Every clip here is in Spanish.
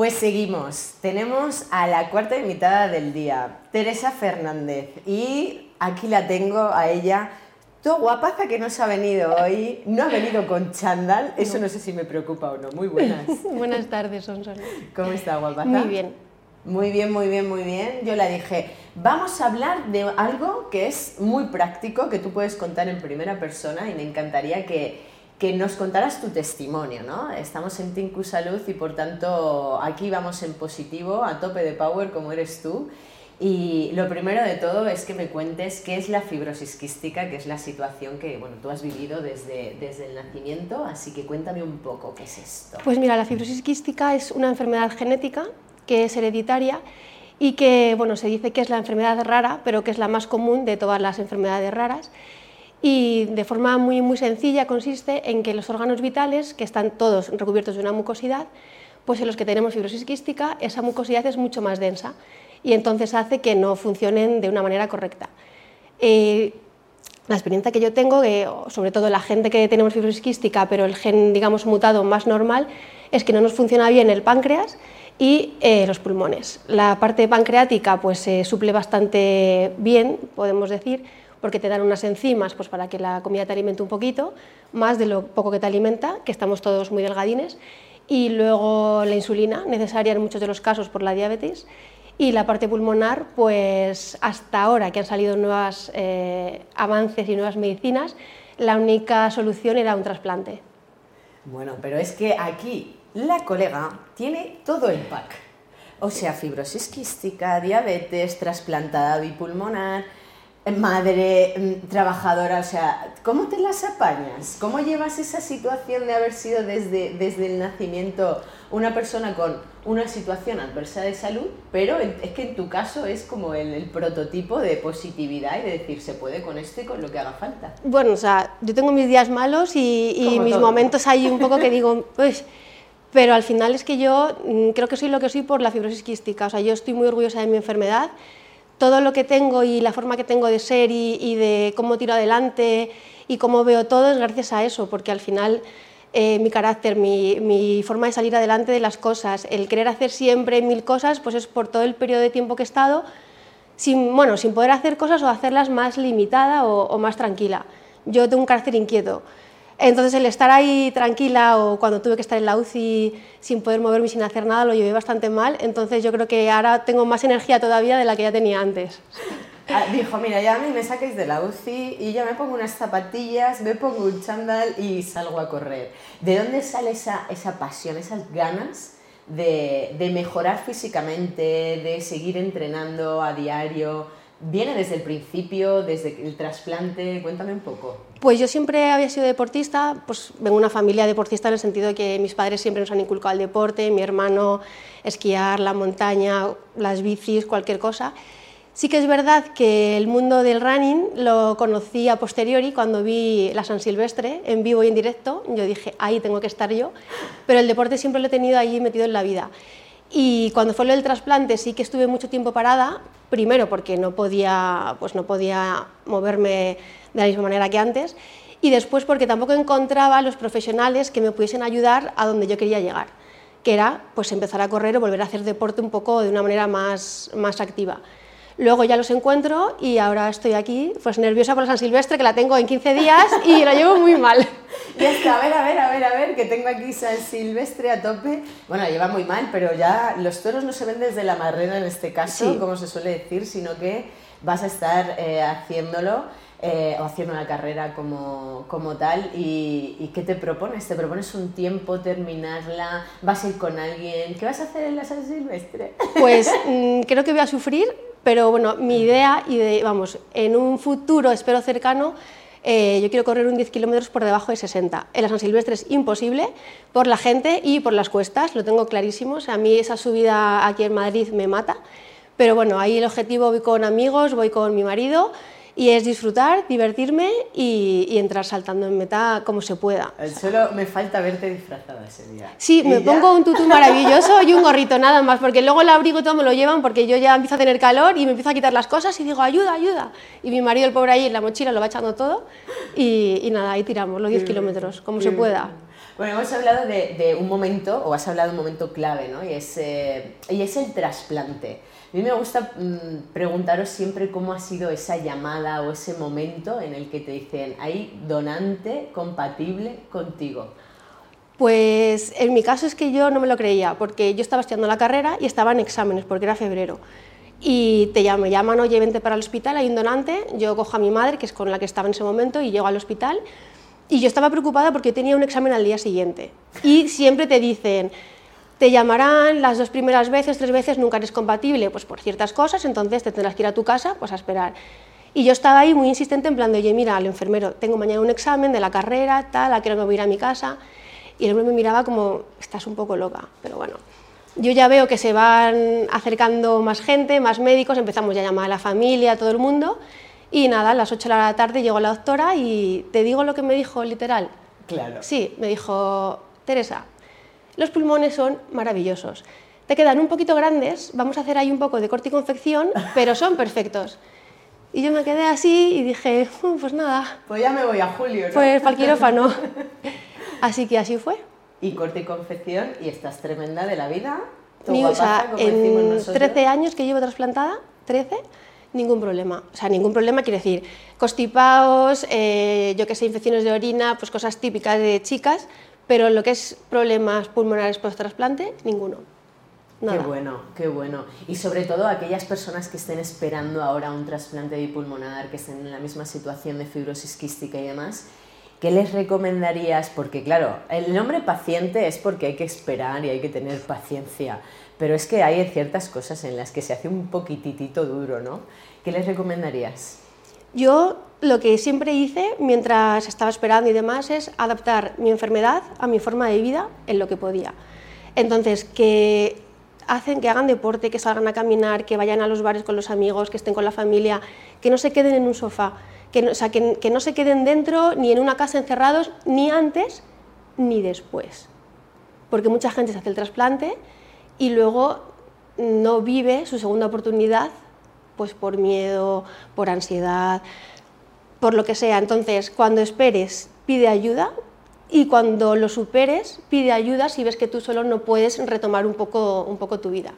Pues seguimos. Tenemos a la cuarta invitada del día, Teresa Fernández. Y aquí la tengo a ella. Tú guapaza que no se ha venido hoy, no ha venido con chándal, eso no, sé si me preocupa o no. Muy buenas. Buenas tardes, Sonson. ¿Cómo está guapaza? Muy bien. Muy bien, muy bien, muy bien. Yo la dije, vamos a hablar de algo que es muy práctico, que tú puedes contar en primera persona y me encantaría que, que nos contaras tu testimonio, ¿no? Estamos en Tinku Salud y por tanto aquí vamos en positivo, a tope de power como eres tú. Y lo primero de todo es que me cuentes qué es la fibrosis quística, que es la situación que bueno, tú has vivido desde, desde el nacimiento, así que cuéntame un poco qué es esto. Pues mira, la fibrosis quística es una enfermedad genética que es hereditaria y que bueno, se dice que es la enfermedad rara, pero que es la más común de todas las enfermedades raras y de forma muy, muy sencilla consiste en que los órganos vitales, que están todos recubiertos de una mucosidad, pues en los que tenemos fibrosis quística, esa mucosidad es mucho más densa y entonces hace que no funcionen de una manera correcta. Eh, la experiencia que yo tengo, eh, sobre todo la gente que tenemos fibrosis quística, pero el gen digamos mutado más normal, es que no nos funciona bien el páncreas y eh, los pulmones. La parte pancreática pues se suple bastante bien, podemos decir, porque te dan unas enzimas pues, para que la comida te alimente un poquito, más de lo poco que te alimenta, que estamos todos muy delgadines, y luego la insulina, necesaria en muchos de los casos por la diabetes, y la parte pulmonar, pues hasta ahora que han salido nuevos eh, avances y nuevas medicinas, la única solución era un trasplante. Bueno, pero es que aquí la colega tiene todo el pack. O sea, fibrosis quística, diabetes, trasplantada bipulmonar, madre mm, trabajadora, o sea, ¿cómo te las apañas? ¿Cómo llevas esa situación de haber sido desde, desde el nacimiento una persona con una situación adversa de salud, pero es que en tu caso es como el, prototipo de positividad y de decir, se puede con esto y con lo que haga falta? Bueno, o sea, yo tengo mis días malos y, y mis momentos ahí un poco que digo, pues... Pero al final es que yo mm, creo que soy lo que soy por la fibrosis quística, o sea, yo estoy muy orgullosa de mi enfermedad, todo lo que tengo y la forma que tengo de ser y, de cómo tiro adelante y cómo veo todo es gracias a eso, porque al final eh, mi carácter, mi, forma de salir adelante de las cosas, el querer hacer siempre mil cosas, pues es por todo el periodo de tiempo que he estado sin, bueno, sin poder hacer cosas o hacerlas más limitada o, o más tranquila. Yo tengo un carácter inquieto. Entonces el estar ahí tranquila o cuando tuve que estar en la UCI sin poder moverme sin hacer nada lo llevé bastante mal, entonces yo creo que ahora tengo más energía todavía de la que ya tenía antes. Ah, dijo, mira, ya a mí me saquéis de la UCI y ya me pongo unas zapatillas, me pongo un chándal y salgo a correr. ¿De dónde sale esa, esa pasión, esas ganas de, de mejorar físicamente, de seguir entrenando a diario? ¿Viene desde el principio, desde el trasplante? Cuéntame un poco. Pues yo siempre había sido deportista, pues vengo de una familia deportista en el sentido de que mis padres siempre nos han inculcado el deporte, mi hermano esquiar, la montaña, las bicis, cualquier cosa. Sí que es verdad que el mundo del running lo conocí a posteriori cuando vi la San Silvestre en vivo y en directo. Yo dije, ahí tengo que estar yo, pero el deporte siempre lo he tenido ahí metido en la vida. Y cuando fue lo del trasplante sí que estuve mucho tiempo parada, primero porque no podía, pues no podía moverme de la misma manera que antes, y después porque tampoco encontraba los profesionales que me pudiesen ayudar a donde yo quería llegar, que era pues empezar a correr o volver a hacer deporte un poco de una manera más, más activa. Luego ya los encuentro y ahora estoy aquí, pues nerviosa por la San Silvestre, que la tengo en 15 días y la llevo muy mal. Y está, a ver, a ver, a ver, a ver, que tengo aquí San Silvestre a tope. Bueno, lleva muy mal, pero ya los toros no se ven desde la marrena en este caso, como se suele decir, sino que vas a estar eh, haciéndolo. Eh, o haciendo una carrera como, como tal y, y, ¿qué te propones? ¿Te propones un tiempo, terminarla? ¿Vas a ir con alguien? ¿Qué vas a hacer en la San Silvestre? Pues mm, creo que voy a sufrir, pero bueno, mi idea, y de, vamos, en un futuro, espero cercano, eh, yo quiero correr un 10 kilómetros por debajo de 60. En la San Silvestre es imposible por la gente y por las cuestas, lo tengo clarísimo. a mí esa subida aquí en Madrid me mata, pero bueno, ahí el objetivo voy con amigos, voy con mi marido y es disfrutar, divertirme y, entrar saltando en meta como se pueda. Solo me falta verte disfrazada ese día. Sí, me pongo un tutú maravilloso y un gorrito nada más, porque luego el abrigo todo me lo llevan porque yo ya empiezo a tener calor y me empiezo a quitar las cosas y digo, ayuda, ayuda. Y mi marido, el pobre ahí en la mochila, lo va echando todo y, nada, ahí tiramos los 10 kilómetros, como se pueda. Bueno, hemos hablado de, un momento, o has hablado de un momento clave, ¿no? Y es, eh, y es el trasplante. A mí me gusta mm, preguntaros siempre cómo ha sido esa llamada o ese momento en el que te dicen, hay donante compatible contigo. Pues en mi caso es que yo no me lo creía, porque yo estaba estudiando la carrera y estaba en exámenes, porque era febrero. Y te llaman, llaman, oye, vente para el hospital, hay un donante, yo cojo a mi madre, que es con la que estaba en ese momento, y llego al hospital. Y yo estaba preocupada porque tenía un examen al día siguiente. Y siempre te dicen, te llamarán las dos primeras veces, tres veces, nunca eres compatible, pues por ciertas cosas, entonces te tendrás que ir a tu casa pues a esperar. Y yo estaba ahí muy insistente en plan de, oye, mira, al enfermero, tengo mañana un examen de la carrera, tal, a que no me voy a ir a mi casa. Y el hombre me miraba como, estás un poco loca, pero bueno. Yo ya veo que se van acercando más gente, más médicos, empezamos ya a llamar a la familia, a todo el mundo. Y nada, a las 8 de la tarde llegó la doctora y te digo lo que me dijo literal. Claro. Sí, me dijo, Teresa, los pulmones son maravillosos. Te quedan un poquito grandes, vamos a hacer ahí un poco de corte y confección, pero son perfectos. Y yo me quedé así y dije, pues nada. Pues ya me voy a Julio, ¿no? Pues para el quirófano. Así que así fue. Y corte y confección, y estás tremenda de la vida. Ni, o sea, en 13 años que llevo trasplantada, 13, ningún problema. O sea, ningún problema quiere decir constipados, eh, yo que sé, infecciones de orina, pues cosas típicas de chicas, pero lo que es problemas pulmonares post-trasplante, ninguno. Qué bueno, qué bueno. Y sobre todo aquellas personas que estén esperando ahora un trasplante bipulmonar, que estén en la misma situación de fibrosis quística y demás, ¿qué les recomendarías? Porque claro, el nombre paciente es porque hay que esperar y hay que tener paciencia, pero es que hay ciertas cosas en las que se hace un poquitito duro, ¿no? ¿Qué les recomendarías? Yo lo que siempre hice mientras estaba esperando y demás es adaptar mi enfermedad a mi forma de vida en lo que podía. Entonces, que hacen que hagan deporte, que salgan a caminar, que vayan a los bares con los amigos, que estén con la familia, que no se queden en un sofá, que no, sea, que no se queden dentro ni en una casa encerrados, ni antes ni después. Porque mucha gente se hace el trasplante y luego no vive su segunda oportunidad pues por miedo, por ansiedad, por lo que sea. Entonces, cuando esperes, pide ayuda y cuando lo superes, pide ayuda si ves que tú solo no puedes retomar un poco, un poco tu vida.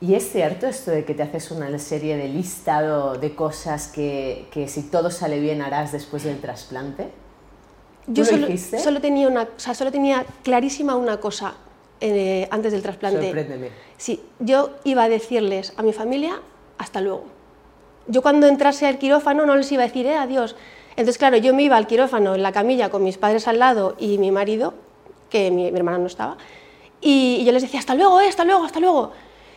¿Y es cierto esto de que te haces una serie de listado de cosas que, que si todo sale bien harás después del trasplante? Yo solo, solo, tenía una, o sea, solo tenía clarísima una cosa eh, antes del trasplante. Sorpréndeme. Sí, yo iba a decirles a mi familia hasta luego. Yo cuando entrase al quirófano no les iba a decir, eh, adiós. Entonces, claro, yo me iba al quirófano en la camilla con mis padres al lado y mi marido, que mi, hermana no estaba, y, yo les decía, hasta luego, eh, hasta luego, hasta luego.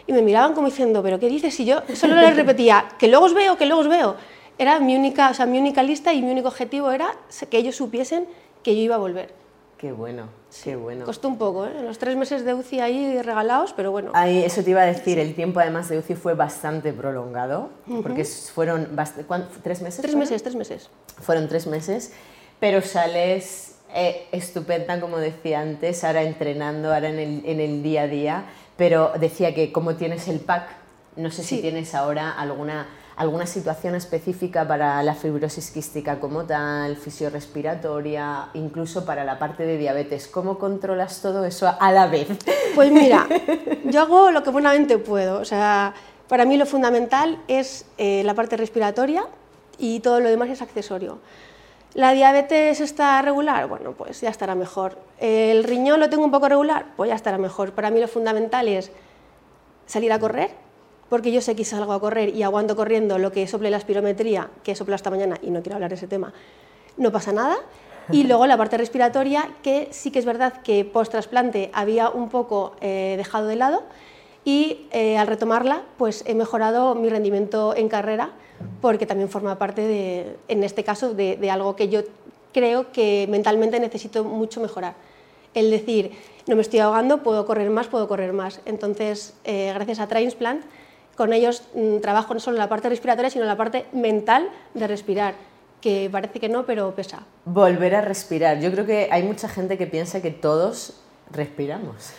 Y me miraban como diciendo, ¿pero qué dices? Y yo solo les repetía, que luego os veo, que luego os veo. Era mi única, o sea, mi única lista y mi único objetivo era que ellos supiesen que yo iba a volver. Qué bueno, qué bueno. Costó un poco, ¿eh? Los tres meses de UCI ahí regalados, pero bueno. Ahí, eso te iba a decir, el tiempo además de UCI fue bastante prolongado, porque fueron, ¿tres meses? Tres meses, tres meses. Fueron tres meses, pero sales eh, estupenda, como decía antes, ahora entrenando, ahora en el, en el, día a día, pero decía que como tienes el pack, no sé si tienes ahora alguna alguna situación específica para la fibrosis quística como tal, fisiorrespiratoria, incluso para la parte de diabetes. ¿Cómo controlas todo eso a la vez? Pues mira, yo hago lo que buenamente puedo. O sea, para mí lo fundamental es eh, la parte respiratoria y todo lo demás es accesorio. ¿La diabetes está regular? Bueno, pues ya estará mejor. ¿El riñón lo tengo un poco regular? Pues ya estará mejor. Para mí lo fundamental es salir a correr, porque yo sé que salgo a correr y aguanto corriendo lo que sople la espirometría, que he soplado esta mañana y no quiero hablar de ese tema, no pasa nada. Y luego la parte respiratoria, que sí que es verdad que post trasplante había un poco eh, dejado de lado y eh, al retomarla pues he mejorado mi rendimiento en carrera porque también forma parte de, en este caso, de, de algo que yo creo que mentalmente necesito mucho mejorar. El decir, no me estoy ahogando, puedo correr más, puedo correr más. Entonces, eh, gracias a Transplant, con ellos mm, trabajo no solo en la parte respiratoria, sino en la parte mental de respirar, que parece que no, pero pesa. Volver a respirar. Yo creo que hay mucha gente que piensa que todos respiramos.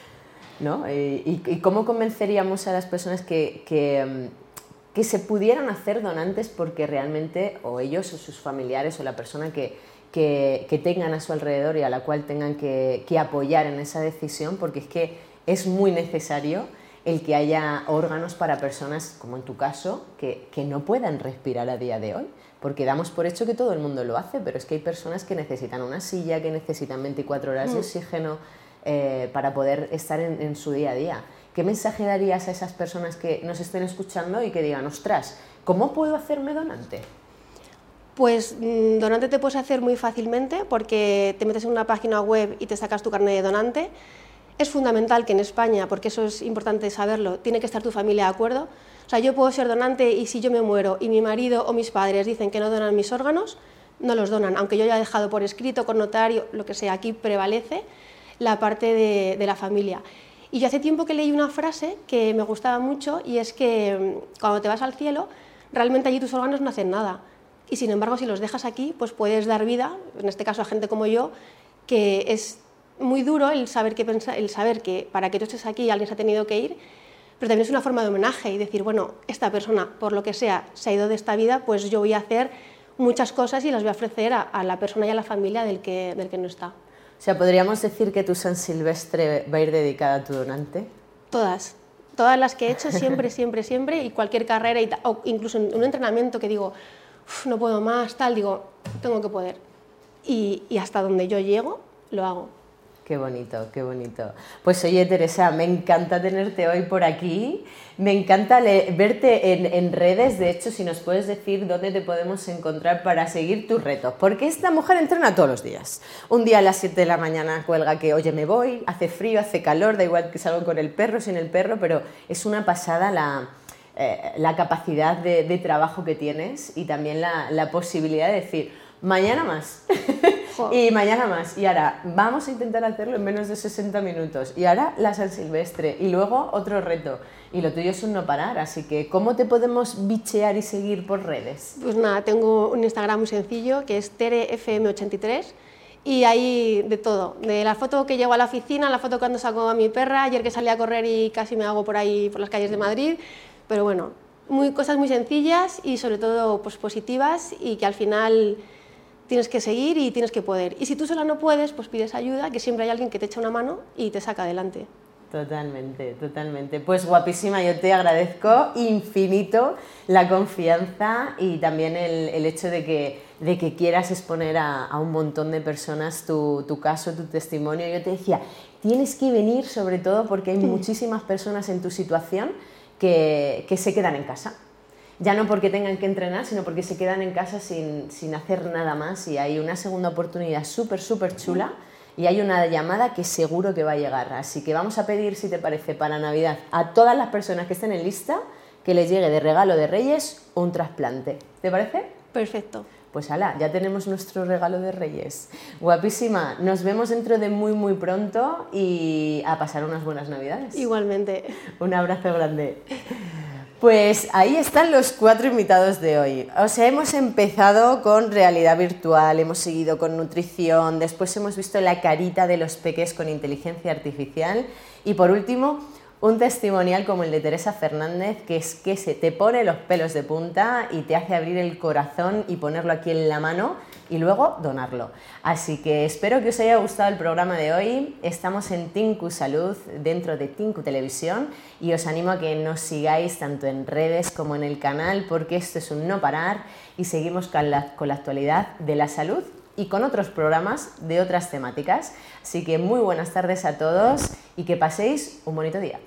¿no? ¿Y, cómo convenceríamos a las personas que, que, mm, que, se pudieran hacer donantes porque realmente o ellos o sus familiares o la persona que, que, tengan a su alrededor y a la cual tengan que apoyar en esa decisión, porque es que es muy necesario el que haya órganos para personas, como en tu caso, que, que, no puedan respirar a día de hoy. Porque damos por hecho que todo el mundo lo hace, pero es que hay personas que necesitan una silla, que necesitan 24 horas de mm. oxígeno eh, para poder estar en, en, su día a día. ¿Qué mensaje darías a esas personas que nos estén escuchando y que digan, ostras, ¿cómo puedo hacerme donante? Pues mm, donante te puedes hacer muy fácilmente porque te metes en una página web y te sacas tu carnet de donante es fundamental que en España, porque eso es importante saberlo, tiene que estar tu familia de acuerdo. O sea, yo puedo ser donante y si yo me muero y mi marido o mis padres dicen que no donan mis órganos, no los donan, aunque yo haya dejado por escrito, con notario, lo que sea, aquí prevalece la parte de, de la familia. Y yo hace tiempo que leí una frase que me gustaba mucho y es que mm, cuando te vas al cielo, realmente allí tus órganos no hacen nada. Y sin embargo, si los dejas aquí, pues puedes dar vida, en este caso a gente como yo, que es muy duro el saber, que el saber que para que tú estés aquí alguien se ha tenido que ir, pero también es una forma de homenaje y decir, bueno, esta persona, por lo que sea, se ha ido de esta vida, pues yo voy a hacer muchas cosas y las voy a ofrecer a, la persona y a la familia del que, del que no está. O sea, ¿podríamos decir que tu San Silvestre va a ir dedicada a tu donante? Todas. Todas las que he hecho, siempre, siempre, siempre, y cualquier carrera, y o incluso un entrenamiento que digo, no puedo más, tal, digo, tengo que poder. Y, y hasta donde yo llego, lo hago. Qué bonito, qué bonito. Pues oye Teresa, me encanta tenerte hoy por aquí, me encanta verte en, redes, de hecho si nos puedes decir dónde te podemos encontrar para seguir tus retos, porque esta mujer entrena todos los días. Un día a las 7 de la mañana cuelga que, oye, me voy, hace frío, hace calor, da igual que salgo con el perro, sin el perro, pero es una pasada la, eh, capacidad de, trabajo que tienes y también la, la posibilidad de decir, mañana más. Y mañana más. Y ahora vamos a intentar hacerlo en menos de 60 minutos. Y ahora la San Silvestre. Y luego otro reto. Y lo tuyo es un no parar. Así que, ¿cómo te podemos bichear y seguir por redes? Pues nada, tengo un Instagram muy sencillo que es terefm83 y ahí de todo, de la foto que llego a la oficina, la foto cuando saco a mi perra, ayer que salí a correr y casi me hago por ahí por las calles de Madrid, pero bueno, muy, cosas muy sencillas y sobre todo pues, positivas y que al final tienes que seguir y tienes que poder. Y si tú sola no puedes, pues pides ayuda, que siempre hay alguien que te echa una mano y te saca adelante. Totalmente, totalmente. Pues guapísima, yo te agradezco infinito la confianza y también el, hecho de que, de que quieras exponer a, un montón de personas tu, tu, caso, tu testimonio. Yo te decía, tienes que venir sobre todo porque hay muchísimas personas en tu situación que, que se quedan en casa ya no porque tengan que entrenar, sino porque se quedan en casa sin, sin hacer nada más y hay una segunda oportunidad súper, súper chula y hay una llamada que seguro que va a llegar. Así que vamos a pedir, si te parece, para Navidad a todas las personas que estén en lista que les llegue de regalo de Reyes un trasplante. ¿Te parece? Perfecto. Pues ala, ya tenemos nuestro regalo de Reyes. Guapísima, nos vemos dentro de muy muy pronto y a pasar unas buenas Navidades. Igualmente. Un abrazo grande. Pues ahí están los cuatro invitados de hoy. O sea, hemos empezado con realidad virtual, hemos seguido con nutrición, después hemos visto la carita de los peques con inteligencia artificial y por último un testimonial como el de Teresa Fernández, que es que se te pone los pelos de punta y te hace abrir el corazón y ponerlo aquí en la mano y luego donarlo. Así que espero que os haya gustado el programa de hoy. Estamos en Tinku Salud, dentro de Tinku Televisión, y os animo a que nos sigáis tanto en redes como en el canal, porque esto es un no parar y seguimos con la, con la actualidad de la salud y con otros programas de otras temáticas. Así que muy buenas tardes a todos y que paséis un bonito día.